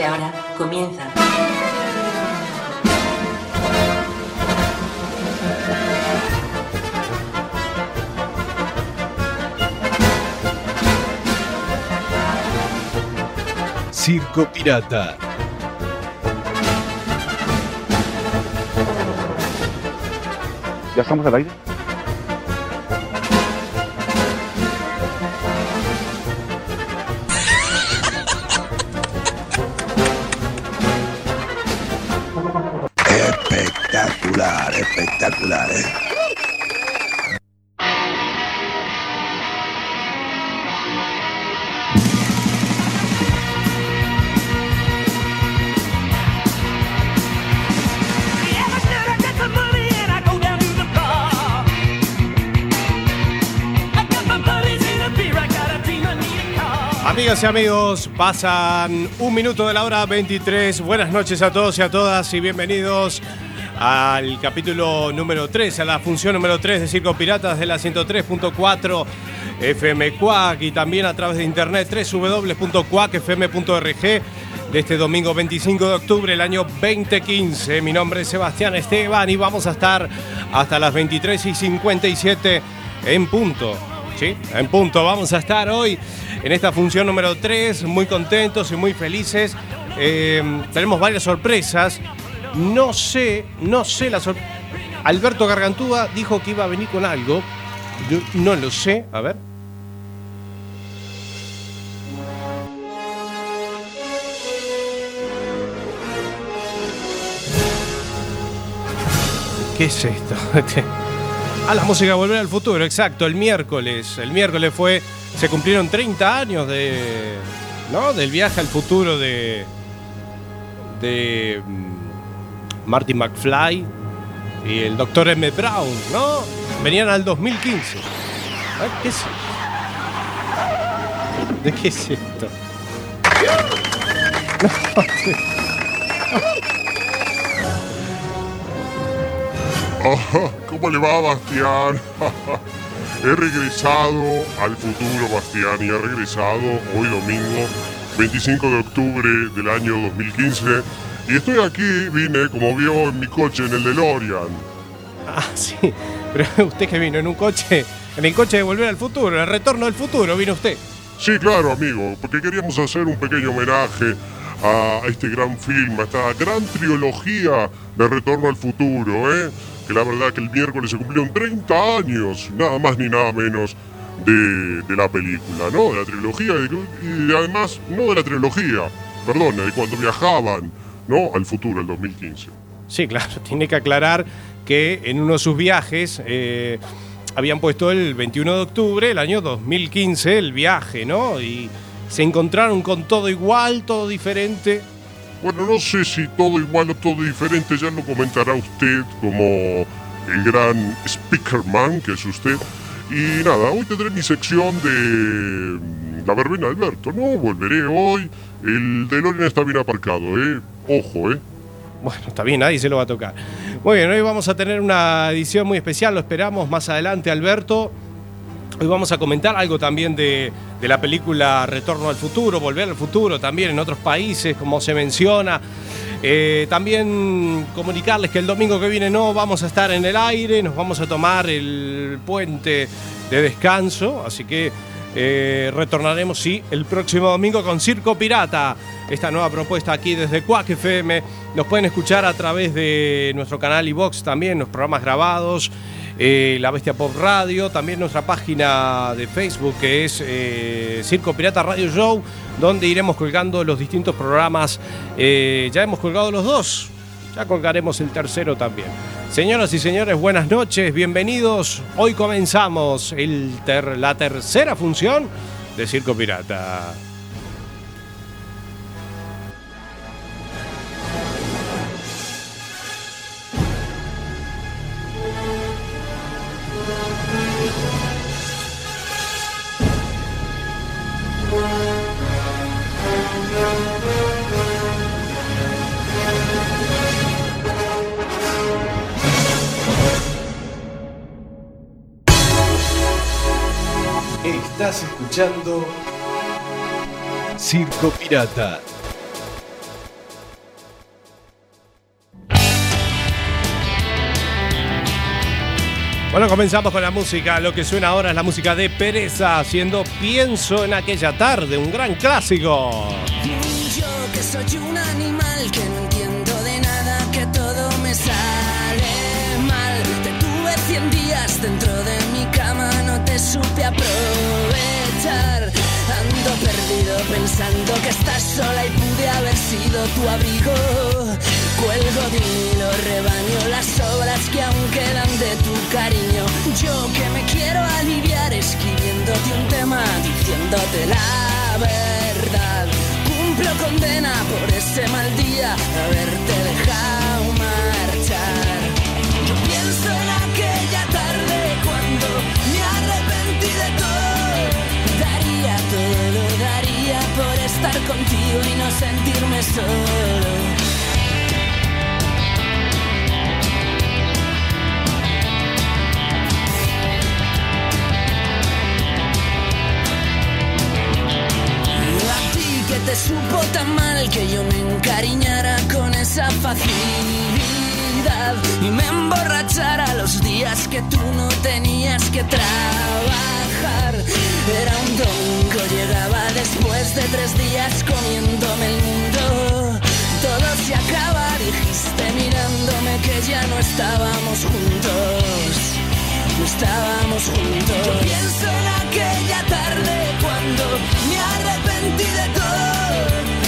De ahora, comienza. Circo Pirata. ¿Ya estamos al aire? Amigas y amigos, pasan un minuto de la hora 23. Buenas noches a todos y a todas y bienvenidos al capítulo número 3, a la función número 3 de Circo Piratas de la 103.4 FM Cuac y también a través de internet www.cuacfm.org de este domingo 25 de octubre del año 2015. Mi nombre es Sebastián Esteban y vamos a estar hasta las 23 y 57 en punto. ¿Sí? En punto. Vamos a estar hoy en esta función número 3, muy contentos y muy felices. Eh, tenemos varias sorpresas. No sé, no sé la sorpresa. Alberto Gargantúa dijo que iba a venir con algo. Yo no lo sé. A ver. ¿Qué es esto? A la música Volver al Futuro, exacto, el miércoles. El miércoles fue. Se cumplieron 30 años de. ¿No? Del viaje al futuro de. de. mm, Marty McFly y el doctor M. Brown, ¿no? Venían al 2015. Ay, ¿Qué es ¿De qué es esto? Ajá, ¿Cómo le va, Bastián? he regresado al futuro, Bastián, y he regresado hoy domingo, 25 de octubre del año 2015. Y estoy aquí, vine, como vio, en mi coche, en el DeLorean. Ah, sí. Pero usted que vino en un coche, en el coche de Volver al Futuro, el retorno del futuro, vino usted. Sí, claro, amigo, porque queríamos hacer un pequeño homenaje a este gran film, a esta gran trilogía de Retorno al Futuro, ¿eh? Que la verdad que el miércoles se cumplieron 30 años, nada más ni nada menos, de, de la película, ¿no? De la trilogía y, además, no de la trilogía, perdón, de cuando viajaban, ¿no? Al futuro, el 2015. Sí, claro, tiene que aclarar que en uno de sus viajes eh, habían puesto el 21 de octubre del año 2015 el viaje, ¿no? Y se encontraron con todo igual, todo diferente. Bueno, no sé si todo igual o todo diferente, ya lo comentará usted como el gran speakerman que es usted. Y nada, hoy tendré mi sección de la verbena de Alberto, ¿no? Volveré hoy. El DeLorean está bien aparcado, ¿eh? Ojo, ¿eh? Bueno, está bien, nadie se lo va a tocar. Muy bien, hoy vamos a tener una edición muy especial, lo esperamos más adelante, Alberto. Hoy vamos a comentar algo también de, la película Retorno al Futuro, Volver al Futuro, también en otros países, como se menciona. Eh, también comunicarles que el domingo que viene no vamos a estar en el aire, nos vamos a tomar el puente de descanso, así que eh, retornaremos, sí, el próximo domingo con Circo Pirata. Esta nueva propuesta aquí desde Quack FM. Nos pueden escuchar a través de nuestro canal iVox también, los programas grabados. Eh, La Bestia Pop Radio, también nuestra página de Facebook que es eh, Circo Pirata Radio Show, donde iremos colgando los distintos programas. Eh, ya hemos colgado los dos, Ya colgaremos el tercero también. Señoras y señores, buenas noches, bienvenidos. Hoy comenzamos el ter- la tercera función de Circo Pirata. Estás escuchando Circo Pirata. Bueno, comenzamos con la música. Lo que suena ahora es la música de Pereza, haciendo Pienso en aquella tarde, un gran clásico. Yo que soy un animal que no entiendo de nada, que todo me sale mal. Te tuve 100 días dentro de te supe aprovechar. Ando perdido pensando que estás sola y pude haber sido tu abrigo. Cuelgo hilo, rebaño las obras que aún quedan de tu cariño. Yo que me quiero aliviar escribiéndote un tema, diciéndote la verdad. Cumplo condena por ese mal día, haberte dejado marchar. De todo. Daría todo, daría por estar contigo y no sentirme solo. A ti que te supo tan mal que yo me encariñara con esa facilidad y me emborrachara los días que tú no tenías que trabajar. Era un domingo, llegaba después de tres días comiéndome el mundo. Todo se acaba, dijiste mirándome que ya no estábamos juntos no estábamos juntos. Yo pienso en aquella tarde cuando me arrepentí de todo.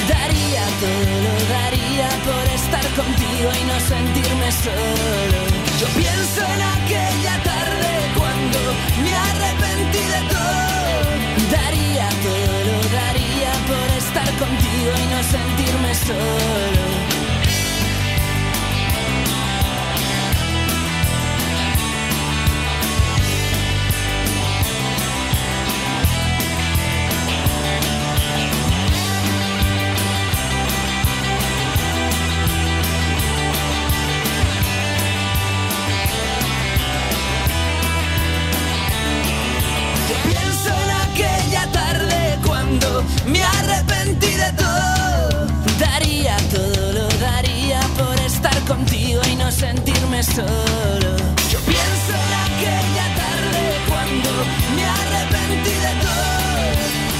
Daría todo, daría por estar contigo y no sentirme solo. Yo pienso en aquella tarde cuando me arrepentí de todo. Daría todo, daría por estar contigo y no sentirme solo. Contigo y no sentirme solo. Yo pienso en aquella tarde cuando me arrepentí de todo.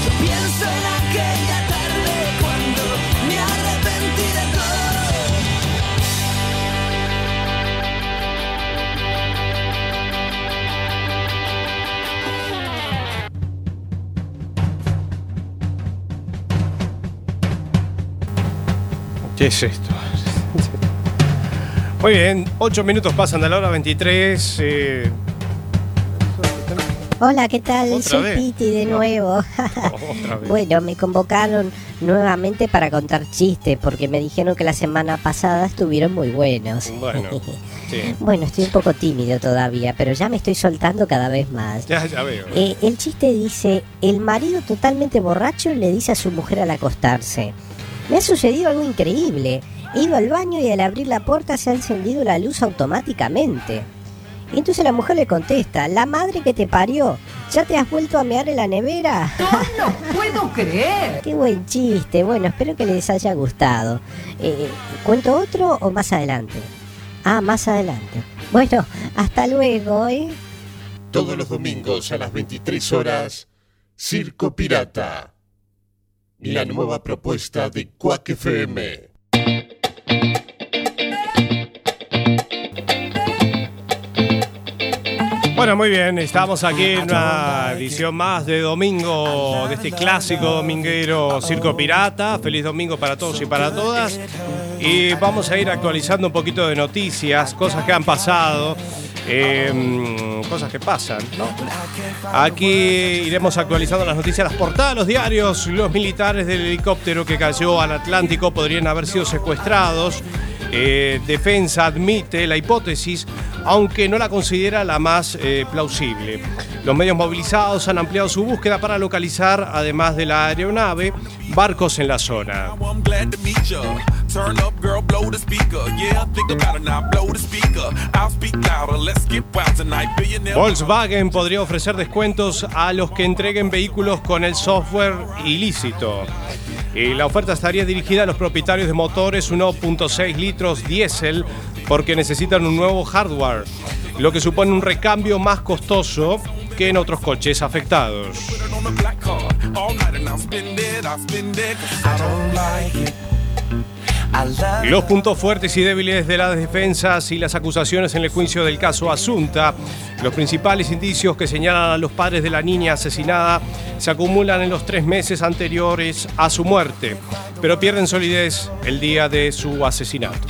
Yo pienso en aquella tarde cuando me arrepentí de todo. ¿Qué es esto? Muy bien, 8 minutos pasan de la hora 23. eh, Hola, ¿qué tal? ¿Otra Soy vez? Piti de nuevo. bueno, me convocaron nuevamente para contar chistes porque me dijeron que la semana pasada estuvieron muy buenos. Bueno, sí. Bueno, estoy un poco tímido todavía, pero ya me estoy soltando cada vez más. Ya, ya veo. Eh, el chiste dice, el marido totalmente borracho le dice a su mujer al acostarse, me ha sucedido algo increíble, he ido al baño y al abrir la puerta se ha encendido la luz automáticamente. Y entonces la mujer le contesta, la madre que te parió, ¿ya te has vuelto a mear en la nevera? No puedo creer. Qué buen chiste, bueno, espero que les haya gustado. Eh, ¿Cuento otro o más adelante? Ah, más adelante. Bueno, hasta luego, ¿eh? Todos los domingos a las 23 horas, Circo Pirata. La nueva propuesta de Quack FM. Bueno, muy bien, estamos aquí en una edición más de domingo de este clásico dominguero Circo Pirata. Feliz domingo para todos y para todas. y vamos a ir actualizando un poquito de noticias, cosas que han pasado. Eh, cosas que pasan, ¿no? Aquí iremos actualizando las noticias, las portadas los diarios. Los militares del helicóptero que cayó al Atlántico podrían haber sido secuestrados. Eh, defensa admite la hipótesis, aunque no la considera la más eh, plausible. Los medios movilizados han ampliado su búsqueda para localizar, además de la aeronave, barcos en la zona. I'm glad to meet ya. Turn up, girl, blow the speaker. Yeah, think about it now, blow the speaker. I'll speak louder, let's get wild tonight. Billionaire. Volkswagen podría ofrecer descuentos a los que entreguen vehículos con el software ilícito. Y la oferta estaría dirigida a los propietarios de motores 1.6 litros diésel porque necesitan un nuevo hardware, lo que supone un recambio más costoso que en otros coches afectados. Los puntos fuertes y débiles de las defensas y las acusaciones en el juicio del caso Asunta. Los principales indicios que señalan a los padres de la niña asesinada se acumulan en los tres meses anteriores a su muerte, pero pierden solidez el día de su asesinato.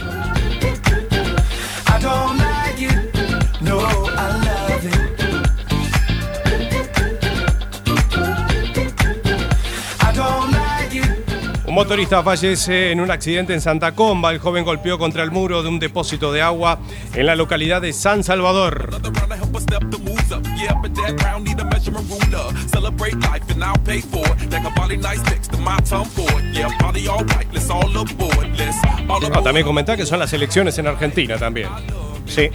Un motorista fallece en un accidente en Santa Comba. El joven golpeó contra el muro de un depósito de agua en la localidad de San Salvador. Ah, también comentar que son las elecciones en Argentina también. Sí.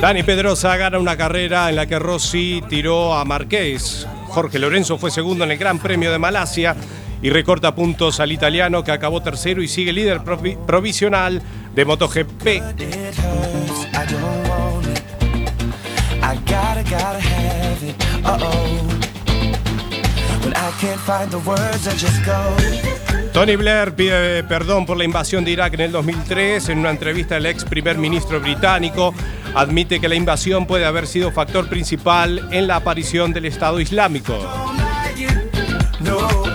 Dani Pedrosa gana una carrera en la que Rossi tiró a Marqués. Jorge Lorenzo fue segundo en el Gran Premio de Malasia y recorta puntos al italiano que acabó tercero y sigue líder provi- provisional de MotoGP. Tony Blair pide perdón por la invasión de Irak en el 2003. En una entrevista, el ex primer ministro británico admite que la invasión puede haber sido factor principal en la aparición del Estado Islámico. No,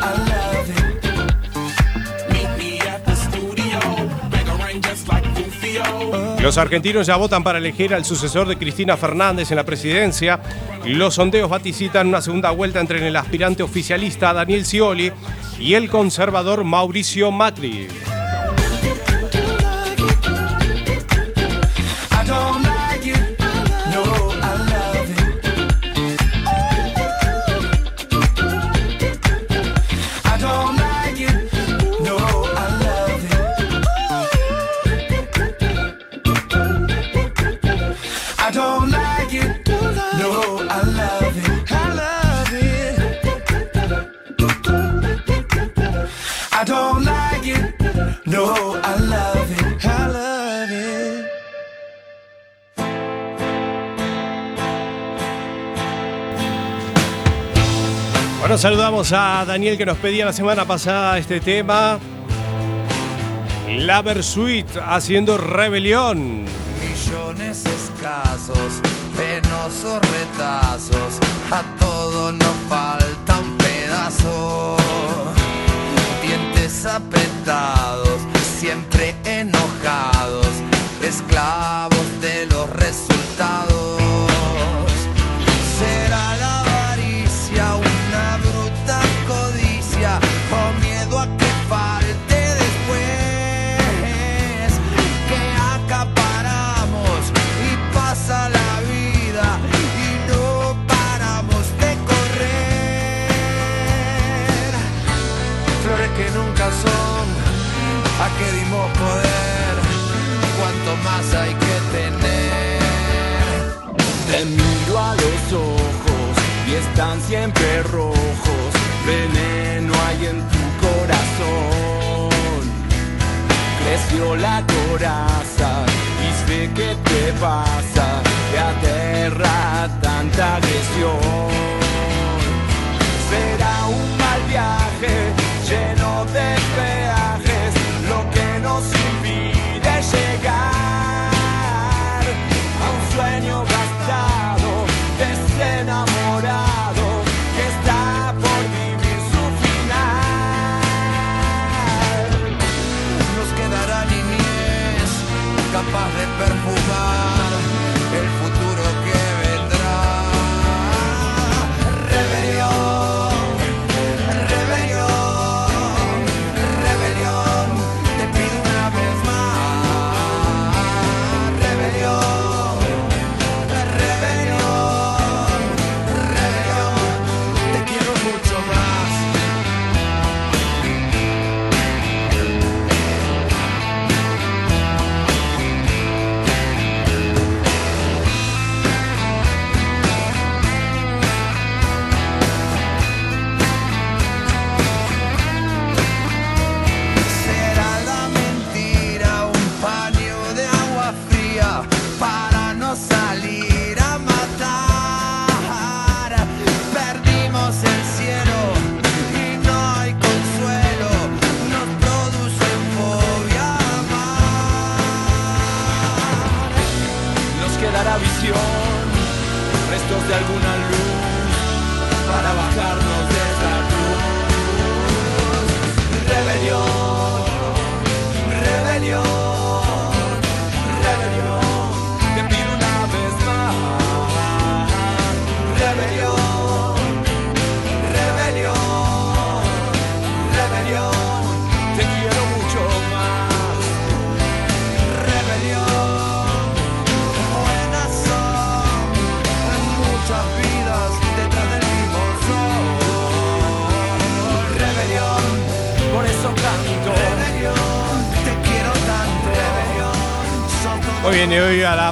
Los argentinos ya votan para elegir al sucesor de Cristina Fernández en la presidencia. Los sondeos vaticitan una segunda vuelta entre el aspirante oficialista Daniel Scioli y el conservador Mauricio Macri. Saludamos a Daniel que nos pedía la semana pasada este tema. La Versuit haciendo rebelión. millones escasos, penosos retazos, a todo nos falta un pedazo. Dientes apretados, siempre enojados, esclavos de los resultados.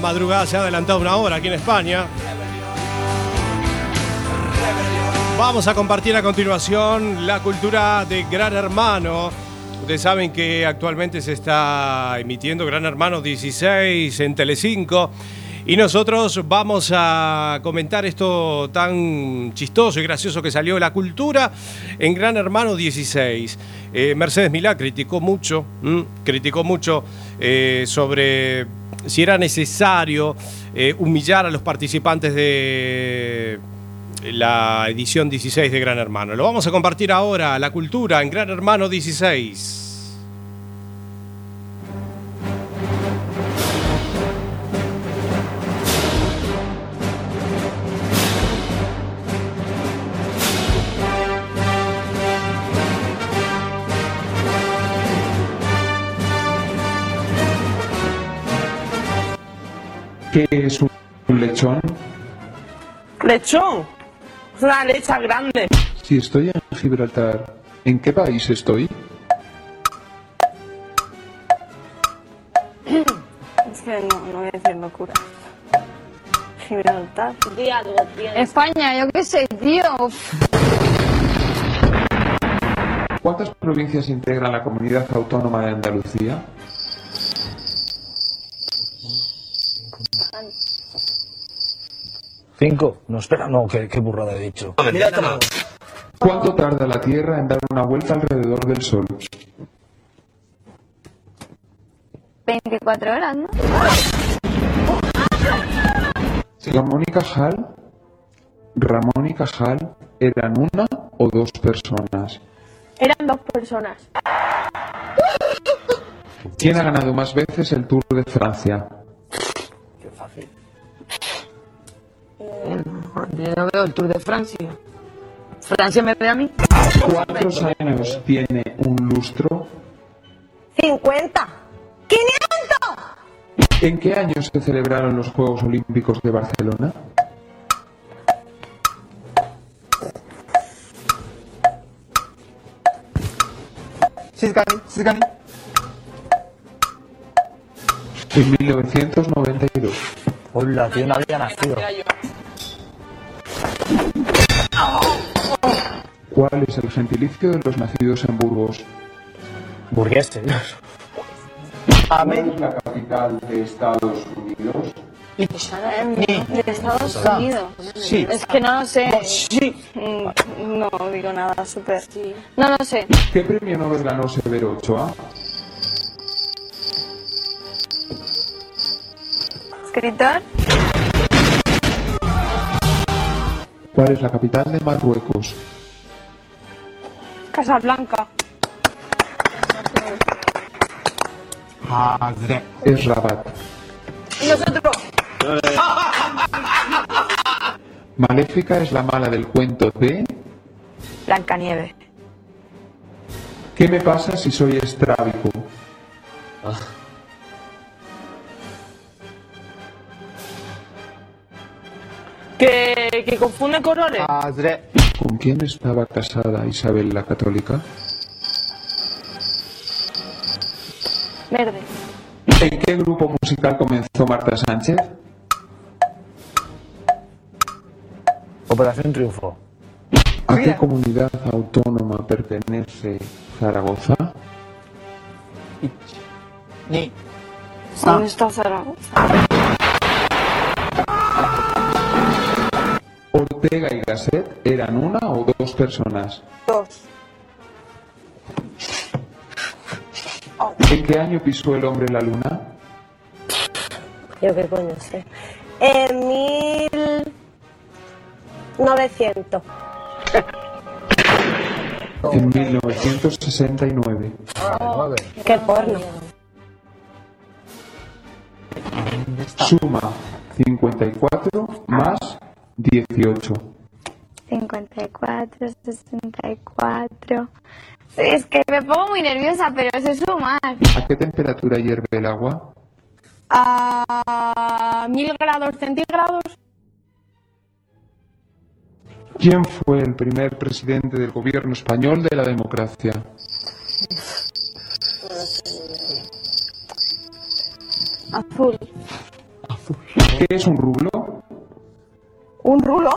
Madrugada se ha adelantado una hora aquí en España. Vamos a compartir a continuación la cultura de Gran Hermano. Ustedes saben que actualmente se está emitiendo Gran Hermano 16 en Telecinco. Y nosotros vamos a comentar esto tan chistoso y gracioso que salió la cultura en Gran Hermano 16. Eh, Mercedes Milá criticó mucho, criticó mucho eh, sobre si era necesario eh, humillar a los participantes de la edición 16 de Gran Hermano. Lo vamos a compartir ahora, la cultura en Gran Hermano 16. Lechón? Lechón. Es una lecha grande. Si estoy en Gibraltar, ¿en qué país estoy? Es que no, no voy a decir locura. Gibraltar. España, yo qué sé, tío. ¿Cuántas provincias integran la comunidad autónoma de Andalucía? ¿Cinco? No, espera, no, qué, qué burrada he dicho. ¿Cuánto tarda la Tierra en dar una vuelta alrededor del Sol? 24 horas, ¿no? Ramón y Cajal, Ramón y Cajal eran una o dos personas. Eran dos personas. ¿Quién ha ganado más veces el Tour de Francia? Yo no veo el Tour de Francia. ¿Francia me ve a mí? ¿Cuántos años tiene un lustro? 50. ¿En qué año se celebraron los Juegos Olímpicos de Barcelona? En 1992. Hola, tío, no había nacido. ¿Cuál es el gentilicio de los nacidos en Burgos? Burgueses. ¿Cuál es la capital de Estados Unidos? De Estados Ah. Unidos. Sí. Es que no lo sé. Mm, No digo nada, súper. No lo sé. ¿Qué premio Nobel ganó Severo Ochoa? ¿Escritor? ¿Cuál es la capital de Marruecos? Casablanca. Es Rabat. ¿Y nosotros? Maléfica es la mala del cuento de Blancanieves. ¿Qué me pasa si soy estrábico? ¿Que, que confunde colores? ¿Con quién estaba casada Isabel la Católica? Verde. ¿En qué grupo musical comenzó Marta Sánchez? Operación Triunfo. ¿A qué comunidad autónoma pertenece Zaragoza? Ni. ¿Dónde está Zaragoza? Ortega y Gasset eran una o dos personas. Dos. ¿En qué año pisó el hombre la luna? Yo qué coño sé. En 1900. En 1969. Qué porno. Suma 54 más 18. 54, 64. Sí, es que me pongo muy nerviosa, pero sé sumar. ¿A qué temperatura hierve el agua? A mil grados centígrados. ¿Quién fue el primer presidente del gobierno español de la democracia? Azul. ¿Qué es un rulo? ¿Un rulo?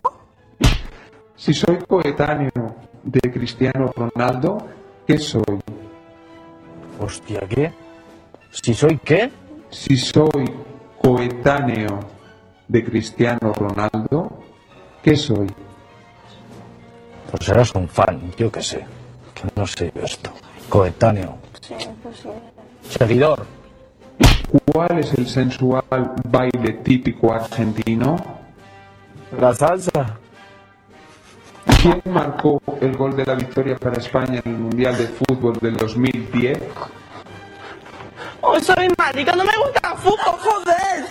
Si soy coetáneo de Cristiano Ronaldo, ¿qué soy? Hostia, ¿qué? ¿Si soy qué? Si soy coetáneo de Cristiano Ronaldo, ¿qué soy? Pues serás un fan, yo qué sé. Que no sé yo esto. Coetáneo. Sí, pues sí. Seguidor. ¿Cuál es el sensual baile típico argentino? La salsa. ¿Quién marcó el gol de la victoria para España en el Mundial de Fútbol del 2010? ¡Oh, soy marica! ¡No me gusta el fútbol, joder!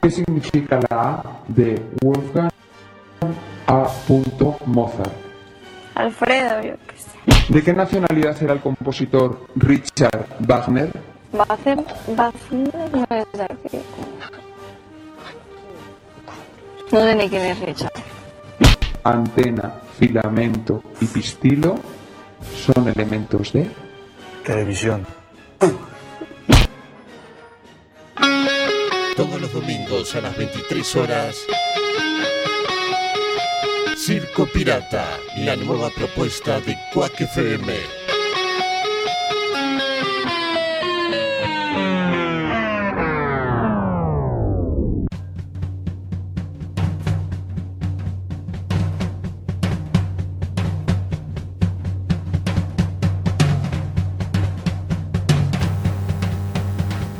¿Qué significa la A de Wolfgang A. Mozart? Alfredo, yo qué sé. ¿De qué nacionalidad era el compositor Richard Wagner? A hacer. No es de aquí. No ni quién es Richard. Antena, filamento y pistilo son elementos de Televisión. Todos los domingos a las 23 horas. Circo Pirata, la nueva propuesta de Quack FM.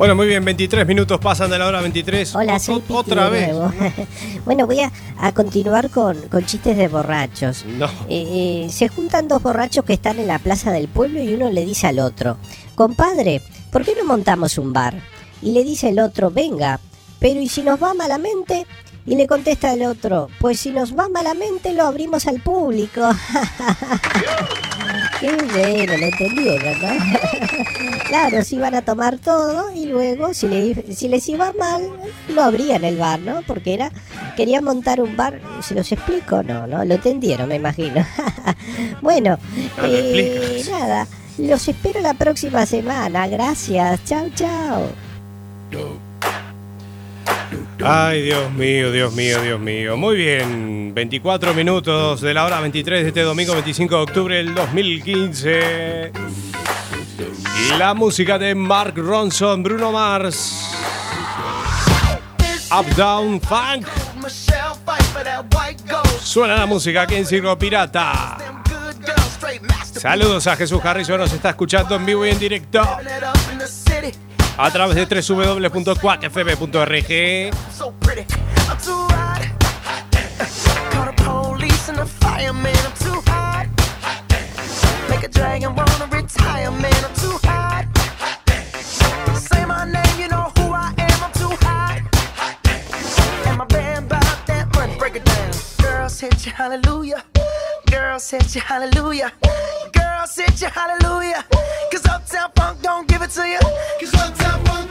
Bueno, muy bien, 23 minutos pasan de la hora 23. Hola, soy Piti Otra de vez. nuevo. bueno, voy a, a continuar con, con chistes de borrachos. No. Eh, eh, se juntan dos borrachos que están en la plaza del pueblo y uno le dice al otro, compadre, ¿por qué no montamos un bar? Y le dice el otro, venga, pero ¿y si nos va malamente? Y le contesta el otro, pues si nos va malamente lo abrimos al público. Qué bueno, lo entendieron, ¿no? claro, si iban a tomar todo y luego, si, le- si les iba mal, lo abrían el bar, ¿no? Porque era, querían montar un bar, ¿se los explico? No, no, lo entendieron, me imagino. bueno, No eh, nada, los espero la próxima semana, gracias, chao, chao. Ay, Dios mío, Dios mío, Dios mío. Muy bien, 24 minutos de la hora 23 de este domingo 25 de octubre del 2015. Y la música de Mark Ronson, Bruno Mars. Up Down Funk. Suena la música aquí en Circo Pirata. Saludos a Jesús Harrison, nos está escuchando en vivo y en directo a través de www.quackfm.org. a dragon hallelujah. Girls hit you, hallelujah. Girls hit you, hallelujah. Cause Uptown Funk don't give it to you. Cause Uptown Funk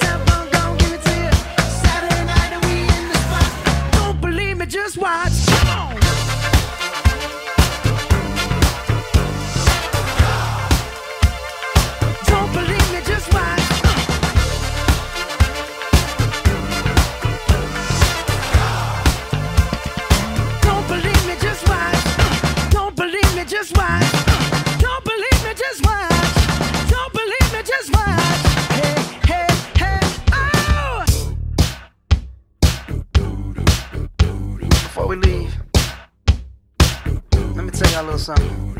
something.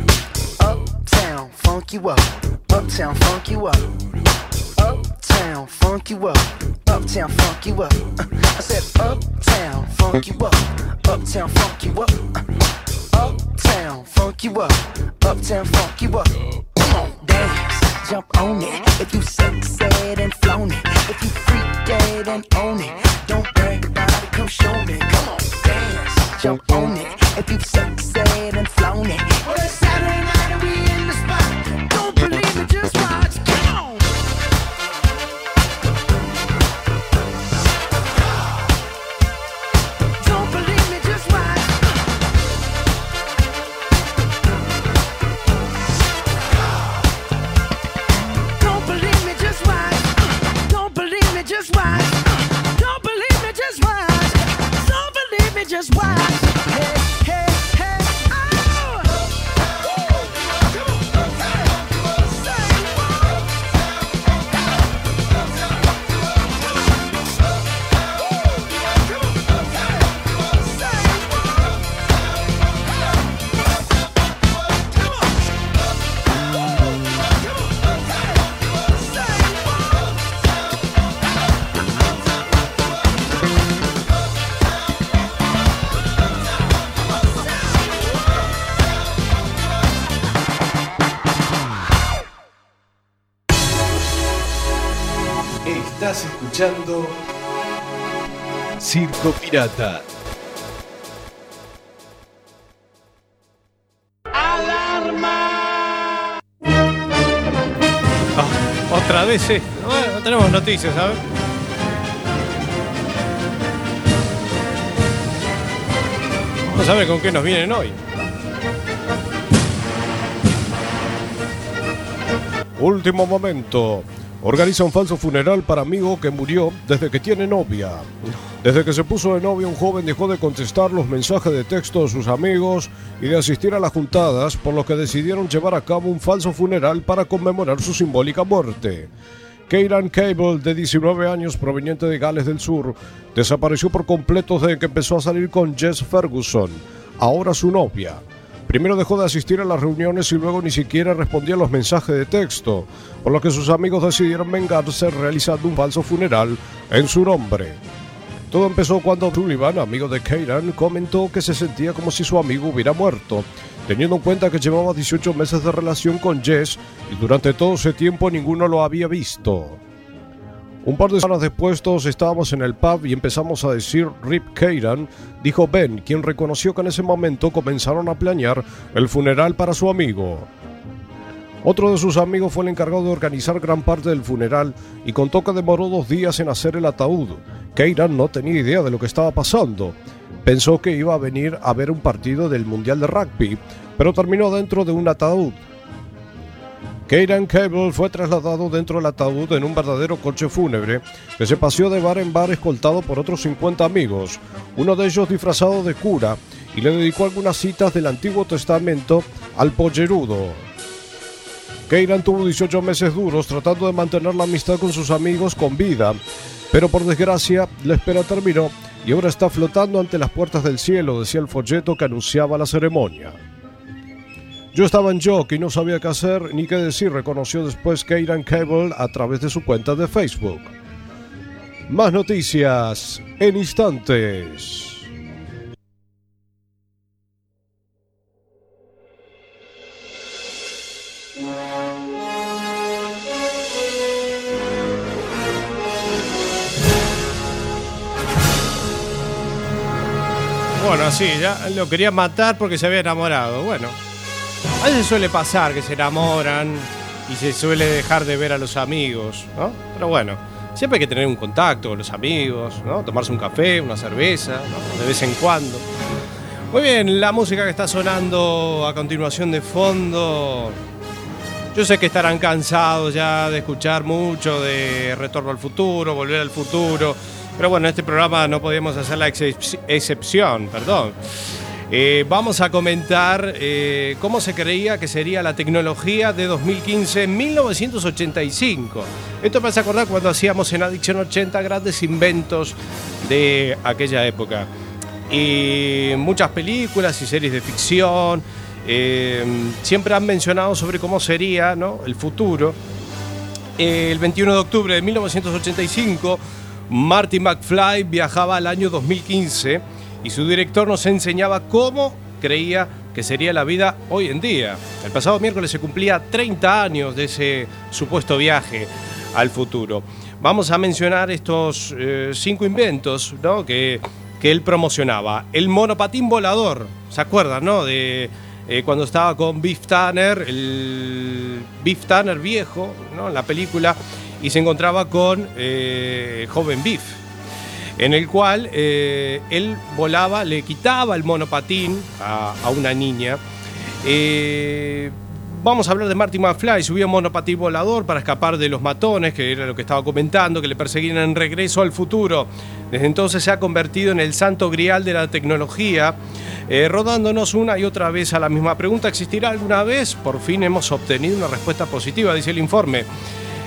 Uptown, funk you up. Uptown, funk you up. Uptown, funk you up. Uptown, funk you up. I said, Uptown, funk you up. Uptown, funk you up. Uptown, funk you up. Uptown, funk you up. Come on, dance, jump on it. If you succeed and flown it. If you freak dead and own it. Don't brag about it, come show me. Come on, dance, jump on it. If you've succeed and flown it. It's Saturday night escuchando Circo Pirata. Ah, otra vez, eh. Bueno, no tenemos noticias, ¿sabes? Vamos a ver con qué nos vienen hoy. Último momento. Organiza un falso funeral para amigo que murió desde que tiene novia. Desde que se puso de novia, un joven dejó de contestar los mensajes de texto de sus amigos y de asistir a las juntadas, por lo que decidieron llevar a cabo un falso funeral para conmemorar su simbólica muerte. Keiran Cable, de 19 años, proveniente de Gales del Sur, desapareció por completo desde que empezó a salir con Jess Ferguson, ahora su novia. Primero dejó de asistir a las reuniones y luego ni siquiera respondía a los mensajes de texto, por lo que sus amigos decidieron vengarse realizando un falso funeral en su nombre. Todo empezó cuando Sullivan, amigo de Keiran, comentó que se sentía como si su amigo hubiera muerto, teniendo en cuenta que llevaba 18 meses de relación con Jess y durante todo ese tiempo ninguno lo había visto. Un par de semanas después todos estábamos en el pub y empezamos a decir Rip Keiran, dijo Ben, quien reconoció que en ese momento comenzaron a planear el funeral para su amigo. Otro de sus amigos fue el encargado de organizar gran parte del funeral y contó que demoró dos días en hacer el ataúd. Keiran no tenía idea de lo que estaba pasando. Pensó que iba a venir a ver un partido del Mundial de Rugby, pero terminó dentro de un ataúd. Keiran Cable fue trasladado dentro del ataúd en un verdadero coche fúnebre que se paseó de bar en bar escoltado por otros 50 amigos, uno de ellos disfrazado de cura, y le dedicó algunas citas del Antiguo Testamento al pollerudo. Keiran tuvo 18 meses duros tratando de mantener la amistad con sus amigos con vida, pero por desgracia la espera terminó y ahora está flotando ante las puertas del cielo, decía el folleto que anunciaba la ceremonia. Yo estaba en shock y no sabía qué hacer ni qué decir, reconoció después Keiran Cable a través de su cuenta de Facebook. Más noticias en instantes. Bueno, sí, ya lo quería matar porque se había enamorado. Bueno, a veces suele pasar que se enamoran y se suele dejar de ver a los amigos, ¿no? Pero bueno, siempre hay que tener un contacto con los amigos, ¿no? Tomarse un café, una cerveza, ¿no? De vez en cuando. Muy bien, la música que está sonando a continuación de fondo. Yo sé que estarán cansados ya de escuchar mucho de Retorno al Futuro, Volver al Futuro. Pero bueno, en este programa no podíamos hacer la excep- excepción, perdón. Eh, vamos a comentar eh, cómo se creía que sería la tecnología de 2015 en 1985. Esto me hace acordar cuando hacíamos en Adicción 80 grandes inventos de aquella época. Y muchas películas y series de ficción eh, siempre han mencionado sobre cómo sería el futuro. El 21 de octubre de 1985, Marty McFly viajaba al año 2015 y su director nos enseñaba cómo creía que sería la vida hoy en día. El pasado miércoles se cumplía 30 años de ese supuesto viaje al futuro. Vamos a mencionar estos eh, cinco inventos ¿no? que, que él promocionaba. El monopatín volador, ¿se acuerdan, no? De eh, cuando estaba con Biff Tanner, el Biff Tanner viejo, ¿no? En la película, y se encontraba con eh, el joven Biff en el cual eh, él volaba, le quitaba el monopatín a, una niña. Eh, vamos a hablar de Marty McFly, subía un monopatín volador para escapar de los matones, que era lo que estaba comentando, que le perseguían en regreso al futuro. Desde entonces se ha convertido en el santo grial de la tecnología, eh, rodándonos una y otra vez a la misma pregunta, ¿existirá alguna vez? Por fin hemos obtenido una respuesta positiva, dice el informe.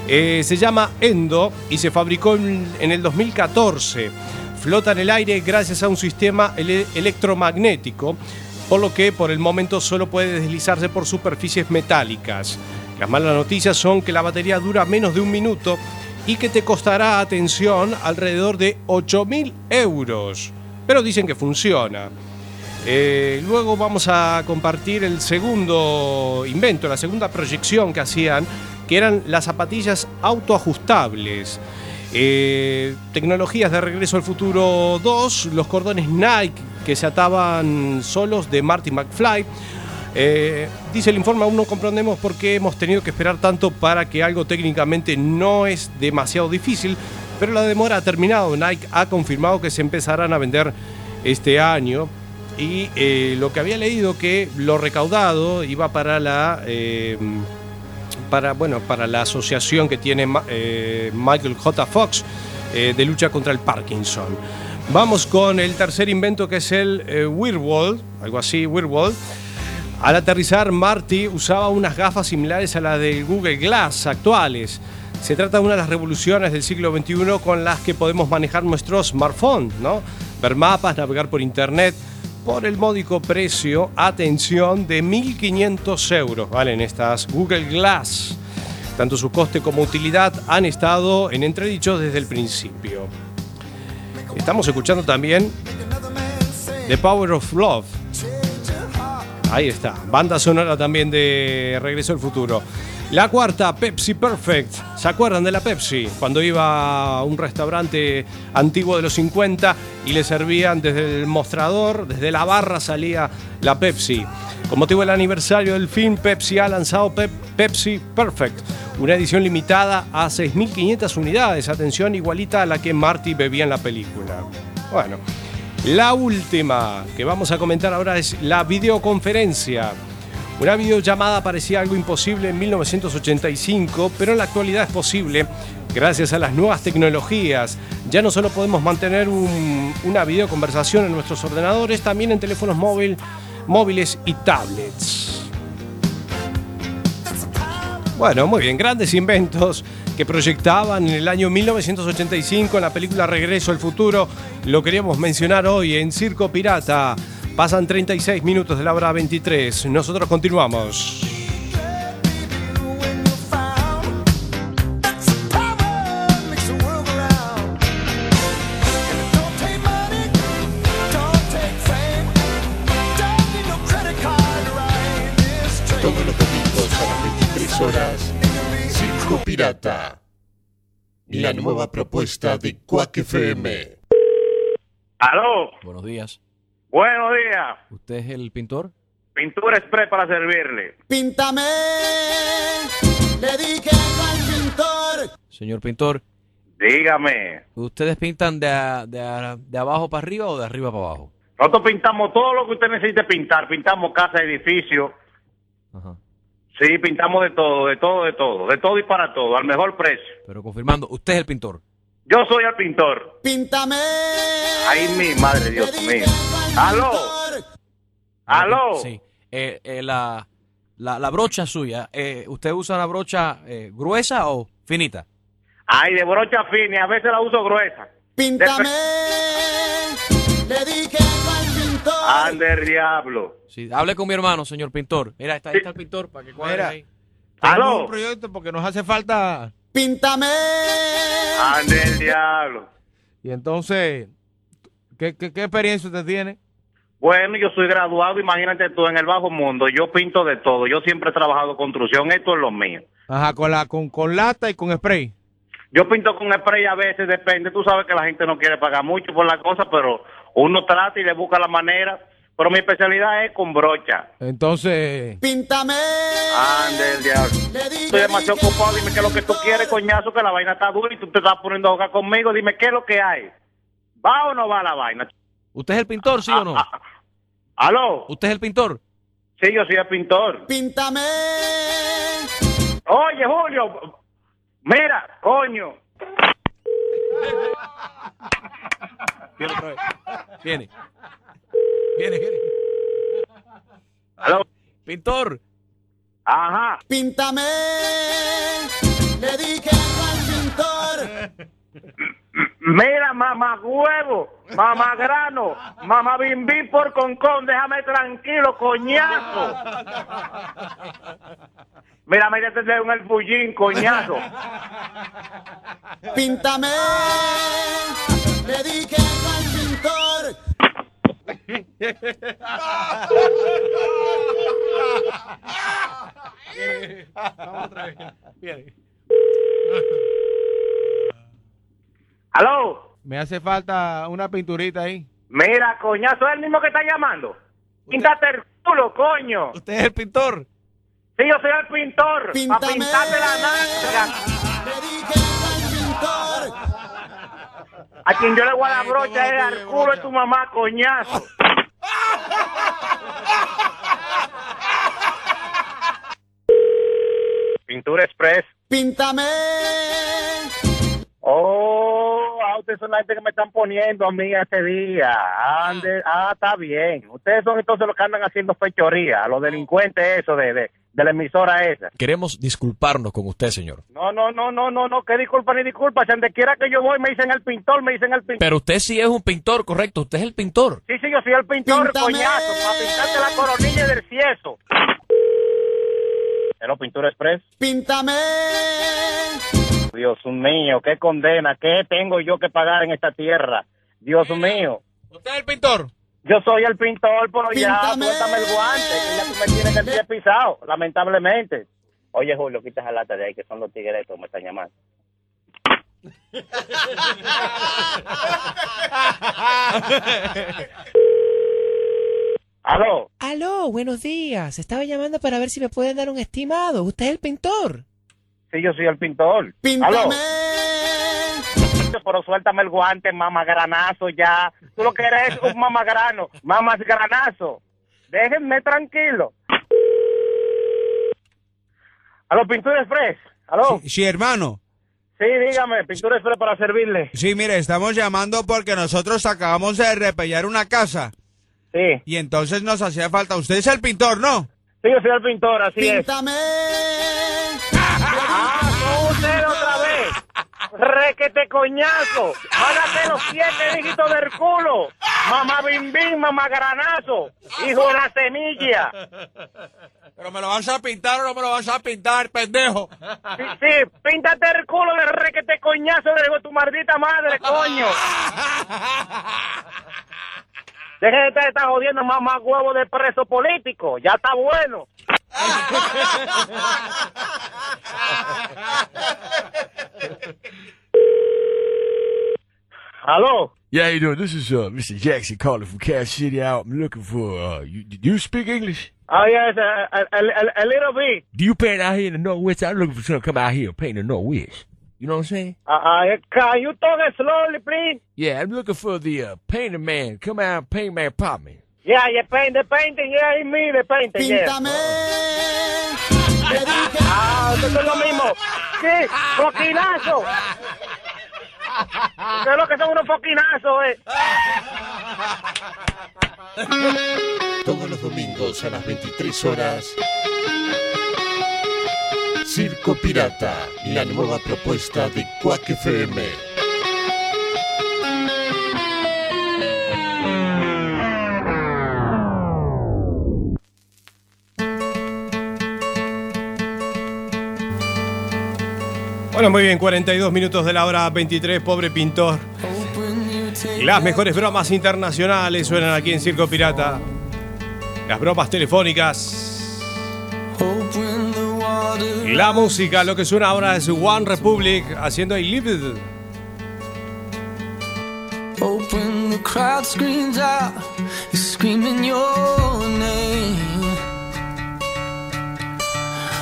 Eh, se llama Endo y se fabricó en, el 2014. Flota en el aire gracias a un sistema ele- electromagnético, por lo que por el momento solo puede deslizarse por superficies metálicas. Las malas noticias son que la batería dura menos de un minuto y que te costará, atención, alrededor de 8.000 euros. Pero dicen que funciona. Eh, luego vamos a compartir el segundo invento, la segunda proyección que hacían, que eran las zapatillas autoajustables. Eh, tecnologías de Regreso al Futuro 2, los cordones Nike que se ataban solos de Marty McFly. Eh, dice el informe, aún no comprendemos por qué hemos tenido que esperar tanto para que algo técnicamente no es demasiado difícil, pero la demora ha terminado. Nike ha confirmado que se empezarán a vender este año y eh, lo que había leído que lo recaudado iba para la para bueno para la asociación que tiene eh, Michael J. Fox eh, de lucha contra el Parkinson. Vamos con el tercer invento que es el eh, algo así, Wearwall. Al aterrizar, Marty usaba unas gafas similares a las del Google Glass actuales. Se trata de una de las revoluciones del siglo XXI con las que podemos manejar nuestro smartphone, ¿no? Ver mapas, navegar por internet, por el módico precio, atención, de 1.500 euros, ¿valen? Estas Google Glass. Tanto su coste como utilidad han estado en entredicho desde el principio. Estamos escuchando también The Power of Love. Ahí está. Banda sonora también de Regreso al Futuro. La cuarta, Pepsi Perfect. ¿Se acuerdan de la Pepsi? Cuando iba a un restaurante antiguo de los 50 y le servían desde el mostrador, desde la barra salía la Pepsi. Con motivo del aniversario del film, Pepsi ha lanzado Pep- Pepsi Perfect, una edición limitada a 6.500 unidades. Atención, igualita a la que Marty bebía en la película. Bueno, la última que vamos a comentar ahora es la videoconferencia. Una videollamada parecía algo imposible en 1985, pero en la actualidad es posible gracias a las nuevas tecnologías. Ya no solo podemos mantener un- una videoconversación en nuestros ordenadores, también en teléfonos móvil- móviles y tablets. Bueno, muy bien, grandes inventos que proyectaban en el año 1985 en la película Regreso al Futuro. Lo queríamos mencionar hoy en Circo Pirata. Pasan 36 minutos de la hora 23. Nosotros continuamos. Todos los domingos a las 23 horas, Circo Pirata. La nueva propuesta de Quack FM. Aló, Buenos días. Buenos días. ¿Usted es el pintor? Pintura express para servirle. Píntame, le dije al pintor. Señor pintor, Dígame. ¿ustedes pintan de, a- de, a- de abajo para arriba o de arriba para abajo? Nosotros pintamos todo lo que usted necesite pintar. Pintamos casa, edificio. Ajá. Sí, pintamos de todo, de todo, de todo. De todo y para todo, al mejor precio. Pero confirmando, usted es el pintor. Yo soy el pintor. Píntame. Ay, mi madre, Dios mío. Aló. Aló. Sí. Eh, eh, la, la, la brocha suya, eh, ¿usted usa una brocha eh, gruesa o finita? Ay, de brocha fina, y a veces la uso gruesa. Píntame, le dije al pintor. Ander diablo. Sí, hable con mi hermano, señor pintor. Mira, está, ahí está el pintor para que cuadre Mira, ahí. Aló. un proyecto porque nos hace falta. Píntame. Ander diablo. Y entonces, ¿qué, qué, qué experiencia usted tiene? Bueno, yo soy graduado, imagínate tú, en el bajo mundo. Yo pinto de todo. Yo siempre he trabajado construcción. Esto es lo mío. Ajá, con, la, con, con lata y con spray. Yo pinto con spray a veces, depende. Tú sabes que la gente no quiere pagar mucho por la cosa, pero uno trata y le busca la manera. Pero mi especialidad es con brocha. Entonces, Píntame. Ande el diablo. Estoy demasiado ocupado. Dime qué es lo que tú quieres, coñazo, que la vaina está dura y tú te estás poniendo a jugar conmigo. Dime qué es lo que hay. ¿Va o no va la vaina? ¿Usted es el pintor, sí o no? ¿Aló? ¿Usted es el pintor? Sí, yo soy el pintor. Píntame. Oye, Julio. Mira, coño. Viene otra vez. Viene. Viene. ¿Aló? Pintor. Ajá. Píntame. Le dije al pintor. Mira, mamá huevo, mamá grano, mamá bim bim por concón, déjame tranquilo, coñazo. Mira, métete un el bullín, coñazo. Píntame. Le dije al pintor. Vamos otra vez. ¿Aló? Me hace falta una pinturita ahí. Mira, coñazo, es el mismo que está llamando. Píntate el culo, coño. ¿Usted es el pintor? Sí, yo soy el pintor. Para pintarte la nalga. A quien yo le voy a dar brocha es al culo de tu mamá, coñazo. Pintura Express. Píntame. Oh, ustedes son la gente que me están poniendo a mí este día. Ande, ah, está bien. Ustedes son entonces los que andan haciendo fechoría, los delincuentes eso de, de, de la emisora esa. Queremos disculparnos con usted, señor. No, no, no, no, no, no, que disculpa ni disculpa. Si donde quiera que yo voy me dicen el pintor, me dicen el pintor. Pero usted sí es un pintor, correcto. Usted es el pintor. Sí, sí, yo soy el pintor, Píntame. coñazo, para pintarte la coronilla del cieso. ¿Pero Pintura Express? Píntame. Dios mío, qué condena, qué tengo yo que pagar en esta tierra. Dios mío. ¿Usted es el pintor? Yo soy el pintor, pero ya, suéltame el guante, que ya tú me tienes el pie pisado, lamentablemente. Oye, Julio, quita esa lata de ahí, que son los tigres que me están llamando. ¿Aló? Aló, buenos días. Estaba llamando para ver si me pueden dar un estimado. ¿Usted es el pintor? Sí, yo soy el pintor. ¿Aló? Píntame. Pero suéltame el guante, mamagranazo, ya. Tú lo que eres es un mamagrano, mamasgranazo. Déjenme tranquilo. ¿Aló, Pintura Express? ¿Aló? Sí, hermano. Sí, dígame, Pintura Express para servirle. Sí, mire, estamos llamando porque nosotros acabamos de repellar una casa. Sí. Y entonces nos hacía falta. Usted es el pintor, ¿no? Sí, yo soy el pintor, así es. Píntame. ¡Requete coñazo! ¡Hágate los siete dígitos del culo! ¡Mamá bim bim, mamá granazo! ¡Hijo de la semilla! ¿Pero me lo vas a pintar o no me lo vas a pintar, pendejo? Sí, sí, píntate el culo de requete coñazo de tu maldita madre, coño. Deje de estar, estar jodiendo mamá huevo de preso político. Ya está bueno. Hello. Yeah, how you doing? This is uh, Mr. Jackson calling from Cash City out. I'm looking for, uh, you, do you speak English? Oh, yes, a, a, a, a little bit. Do you paint out here in the Northwest? I'm looking for someone to come out here and paint in the Northwest. You know what I'm saying? Uh, uh, can you talk slowly, please? Yeah, I'm looking for the uh, painter man. Come out paint my apartment. Yeah, you paint the painting. Yeah, it's me, the painting. Yeah. Píntame. Ah, eso es lo mismo. Sí, foquinazo. Ustedes lo que son unos foquinazos, eh. Todos los domingos a las 23 horas. Circo Pirata, la nueva propuesta de Quack FM. Bueno, muy bien, 42 minutos de la hora 23, pobre pintor. Las mejores bromas internacionales suenan aquí en Circo Pirata. Las bromas telefónicas. La música, lo que suena ahora es One Republic haciendo I Live screaming your name.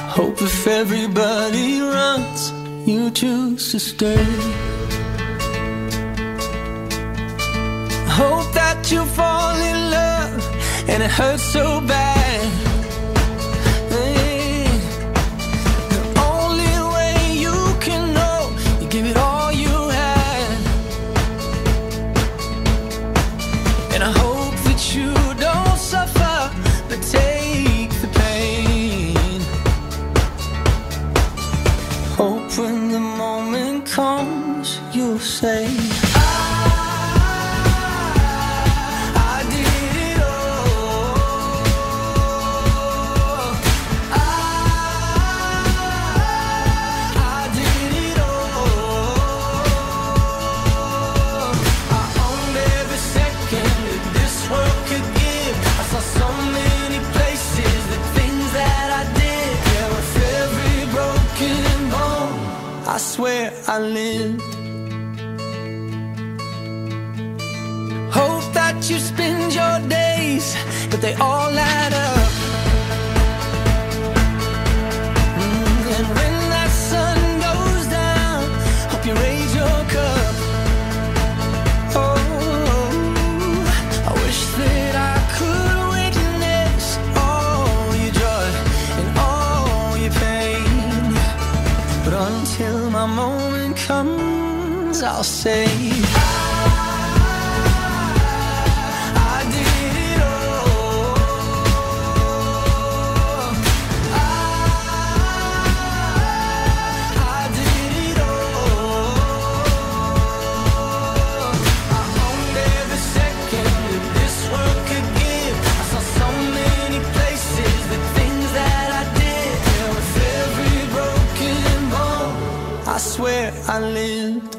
Hope if everybody runs, you choose to stay. Hope that you fall in love and it hurts so bad. All your pain. But until my moment comes, I'll say. I lived.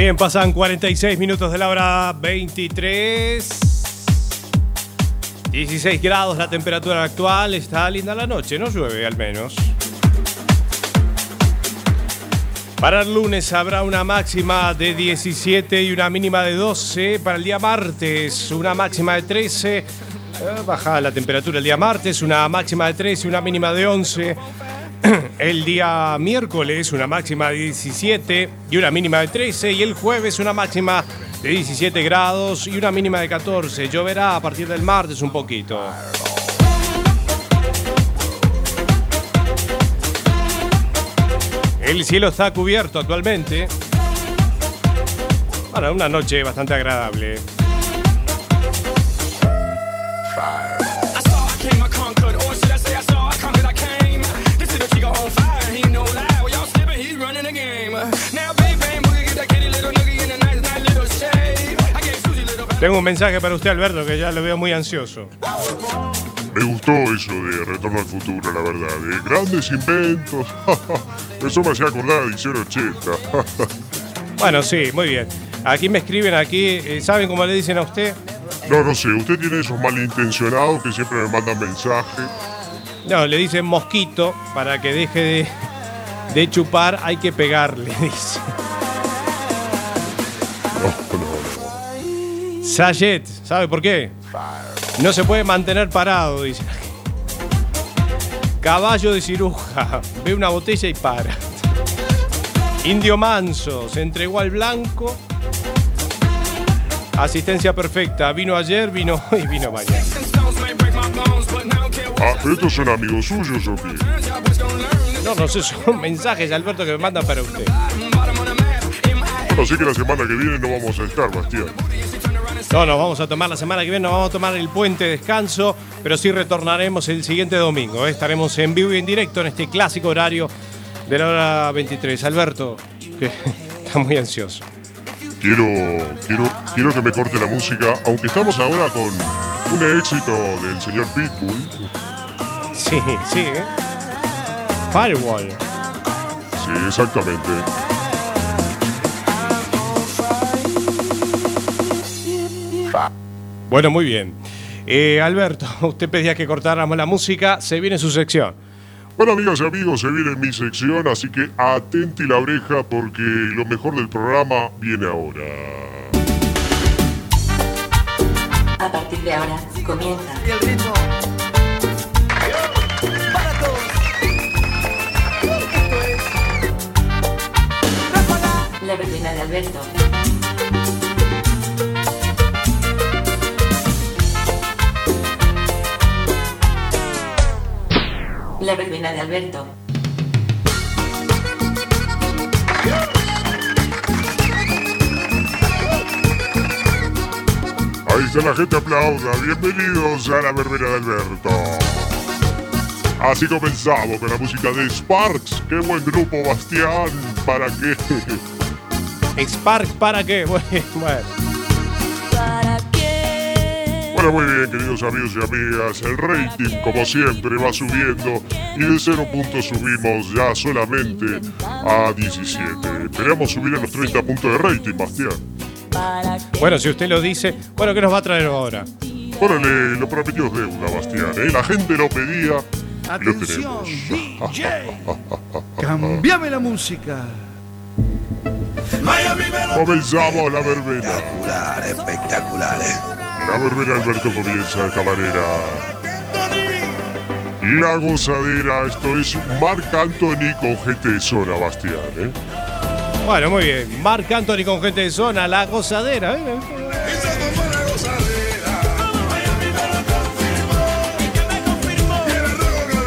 Bien, pasan 46 minutos de la hora 23. 16 grados la temperatura actual. Está linda la noche, no llueve al menos. Para el lunes habrá una máxima de 17 y una mínima de 12. Para el día martes, una máxima de 13. Eh, Baja la temperatura el día martes, una máxima de 13 y una mínima de 11. El día miércoles una máxima de 17 y una mínima de 13 y el jueves una máxima de 17 grados y una mínima de 14. Lloverá a partir del martes un poquito. El cielo está cubierto actualmente. Bueno, una noche bastante agradable. Tengo un mensaje para usted, Alberto, que ya lo veo muy ansioso. Me gustó eso de Retorno al Futuro, la verdad. De grandes inventos. Eso me hacía acordar de Dicción 80. Bueno, sí, muy bien. Aquí me escriben, aquí, eh, ¿saben cómo le dicen a usted? No, no sé, usted tiene esos malintencionados que siempre me mandan mensajes. No, le dicen mosquito, para que deje de, de chupar hay que pegarle, dice. Sayet, ¿sabe por qué? No se puede mantener parado, dice. Caballo de ciruja, ve una botella y para. Indio manso, se entregó al blanco. Asistencia perfecta, vino ayer, vino hoy, vino mañana. Ah, estos son amigos suyos o qué? No, no sé, son mensajes, Alberto, que me mandan para usted. Bueno, sí que la semana que viene no vamos a estar, Bastián. No, nos vamos a tomar la semana que viene, nos vamos a tomar el puente de descanso, pero sí retornaremos el siguiente domingo. ¿eh? Estaremos en vivo y en directo en este clásico horario de la hora 23. Alberto, que está muy ansioso. Quiero, quiero, quiero que me corte la música, aunque estamos ahora con un éxito del señor Pitbull. Sí, sí, ¿eh? Firewall. Sí, exactamente. Bueno, muy bien. Eh, Alberto, usted pedía que cortáramos la música, se viene su sección. Bueno, amigas y amigos, se viene mi sección, así que atenti la oreja porque lo mejor del programa viene ahora. A partir de ahora comienza. Y el ritmo. Para todos. Esto es La verbena de Alberto. La verbena de Alberto. Ahí está la gente aplauda. Bienvenidos a la verbena de Alberto. Así comenzamos con la música de Sparks. Qué buen grupo, Bastián. ¿Para qué? Spark, ¿para qué? Bueno, Bueno, muy bien, queridos amigos y amigas. El rating, como siempre, va subiendo y de 0 puntos subimos ya solamente a 17. Esperamos subir a los 30 puntos de rating, Bastián. bueno, si usted lo dice, bueno, ¿qué nos va a traer ahora? Órale, lo prometió es deuda, Bastián. ¿eh? La gente lo pedía y lo Atención, tenemos. Cambiame la música. Comenzamos la verbena. Espectacular, espectacular. La verbena Alberto comienza de esta manera. La gozadera, esto es Marc Anthony con gente de zona, Bastián. ¿eh? Bueno, muy bien. Marc Anthony con gente de zona, la gozadera. ¿eh?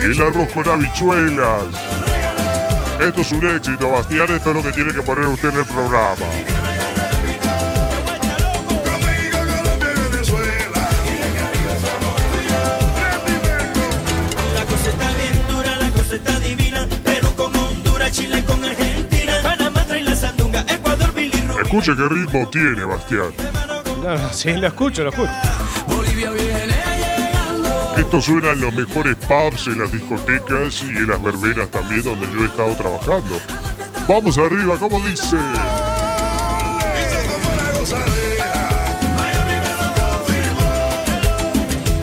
El arroz con habichuelas. Esto es un éxito, Bastián. Esto es lo que tiene que poner usted en el programa. Escuche qué ritmo tiene, Bastián. No, no, sí, lo escucho, lo escucho. Bolivia viene llegando. Esto suena en los mejores pubs, en las discotecas y en las verbenas también, donde yo he estado trabajando. Vamos arriba, como dice.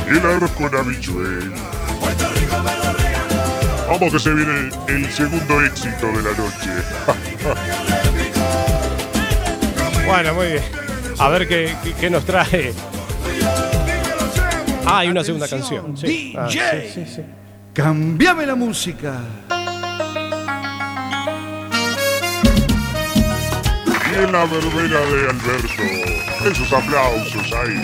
El arroz con habichuel. Vamos que se viene el segundo éxito de la noche. Bueno, muy bien. A ver qué, qué- qué nos trae. Ah, hay una segunda canción. Sí. Ah, DJ. sí, sí, sí. Cambiame la música. Y en la verbena de Alberto. Esos aplausos ahí.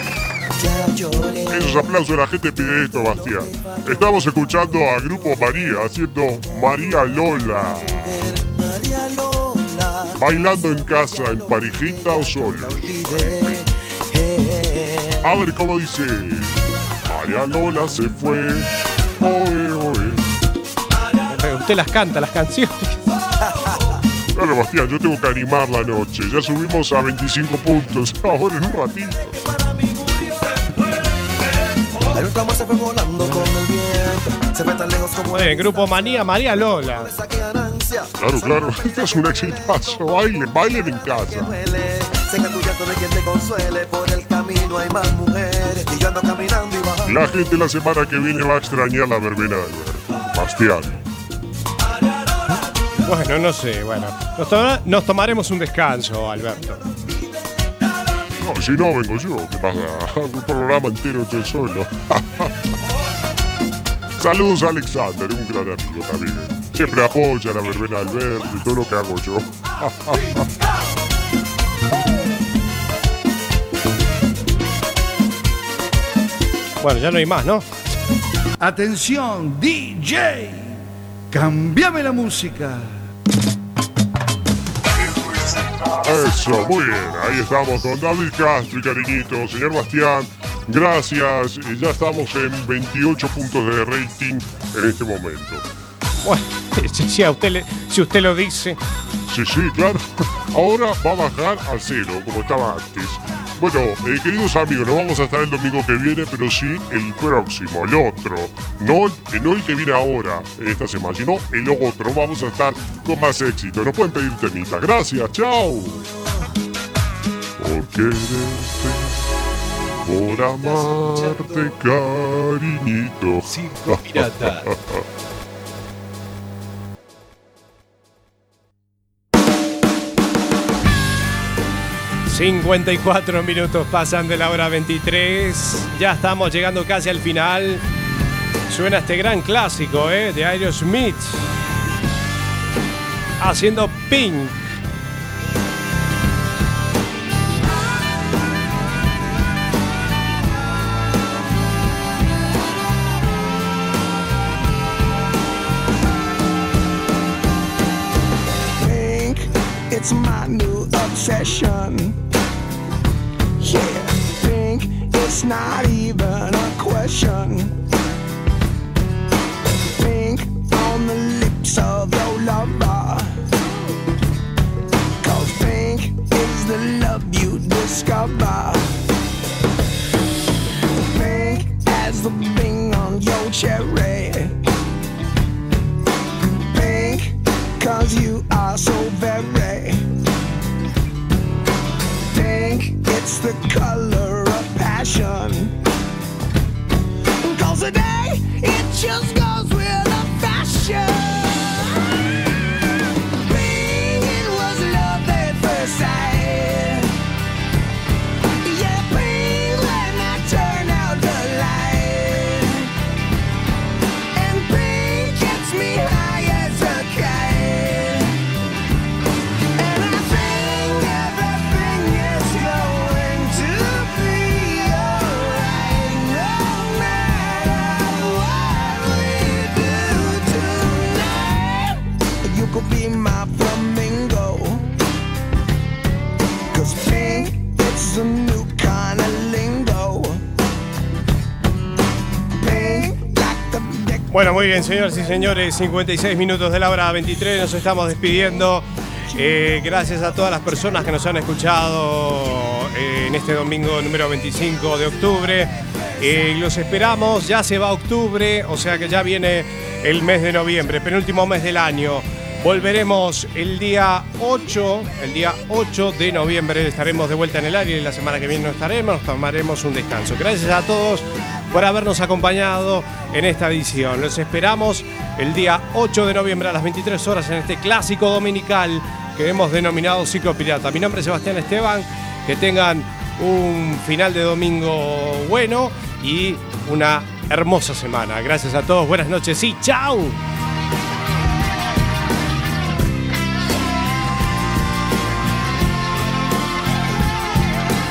Esos aplausos, la gente pide esto, Bastián. Estamos escuchando a Grupo María haciendo María Lola. Bailando en casa, en parejita o solo. A ver cómo dice. María Lola se fue. Oe, oe. Eh, Usted las canta, las canciones. Claro, Bastián, yo tengo que animar la noche. Ya subimos a 25 puntos. Ahora en un ratito. Se fue volando con el viento. Se fue tan lejos como Muy bien, grupo Manía, María Lola. Claro, claro. Este es un exitazo. Bailen, bailen en casa. el. La gente la semana que viene va a extrañar la verbena de Alberto. Bastián. Bueno, no sé, bueno. Nos, toma- nos tomaremos un descanso, Alberto. No, si no vengo yo, ¿qué pasa? Un programa entero yo solo. Saludos a Alexander, un gran amigo también. Siempre apoya la verbena de Alberto y todo lo que hago yo. Bueno, ya no hay más, ¿no? Atención, DJ. Cambiame la música. Eso, muy bien. Ahí estamos con David Castro y cariñito. Señor Bastián, gracias. Eh, Ya estamos en 28 puntos de rating en este momento. Bueno, si, a usted le- si usted lo dice. Sí, sí, claro. Ahora va a bajar a cero, como estaba antes. Bueno, eh, queridos amigos, no vamos a estar el domingo que viene, pero sí el próximo, el otro. No, el- no el que viene ahora, esta semana, sino el otro. Vamos a estar con más éxito. Nos pueden pedir temitas. Gracias, chao. Por amarte, cariñito. pirata. 54 minutos pasan de la hora 23. Ya estamos llegando casi al final. Suena este gran clásico ¿eh? de Aerosmith. Haciendo. Pink, it's my new obsession. Yeah, pink, it's not even a question. Pink on the lips of your lover. Cause pink is the love you discover. Pink as the bing on your cherry. The color of passion. Cause today it just Bueno, muy bien, señoras y señores, 56 minutos de la hora 23, nos estamos despidiendo. Eh, gracias a todas las personas que nos han escuchado eh, en este domingo número 25 de octubre. Eh, los esperamos, ya se va octubre, o sea que ya viene el mes de noviembre, penúltimo mes del año. Volveremos el día 8, el día 8 de noviembre estaremos de vuelta en el aire y la semana que viene no estaremos, tomaremos un descanso. Gracias a todos por habernos acompañado en esta edición. Los esperamos el día 8 de noviembre a las 23 horas en este clásico dominical que hemos denominado Ciclo Pirata. Mi nombre es Sebastián Esteban, que tengan un final de domingo bueno y una hermosa semana. Gracias a todos, buenas noches y chao.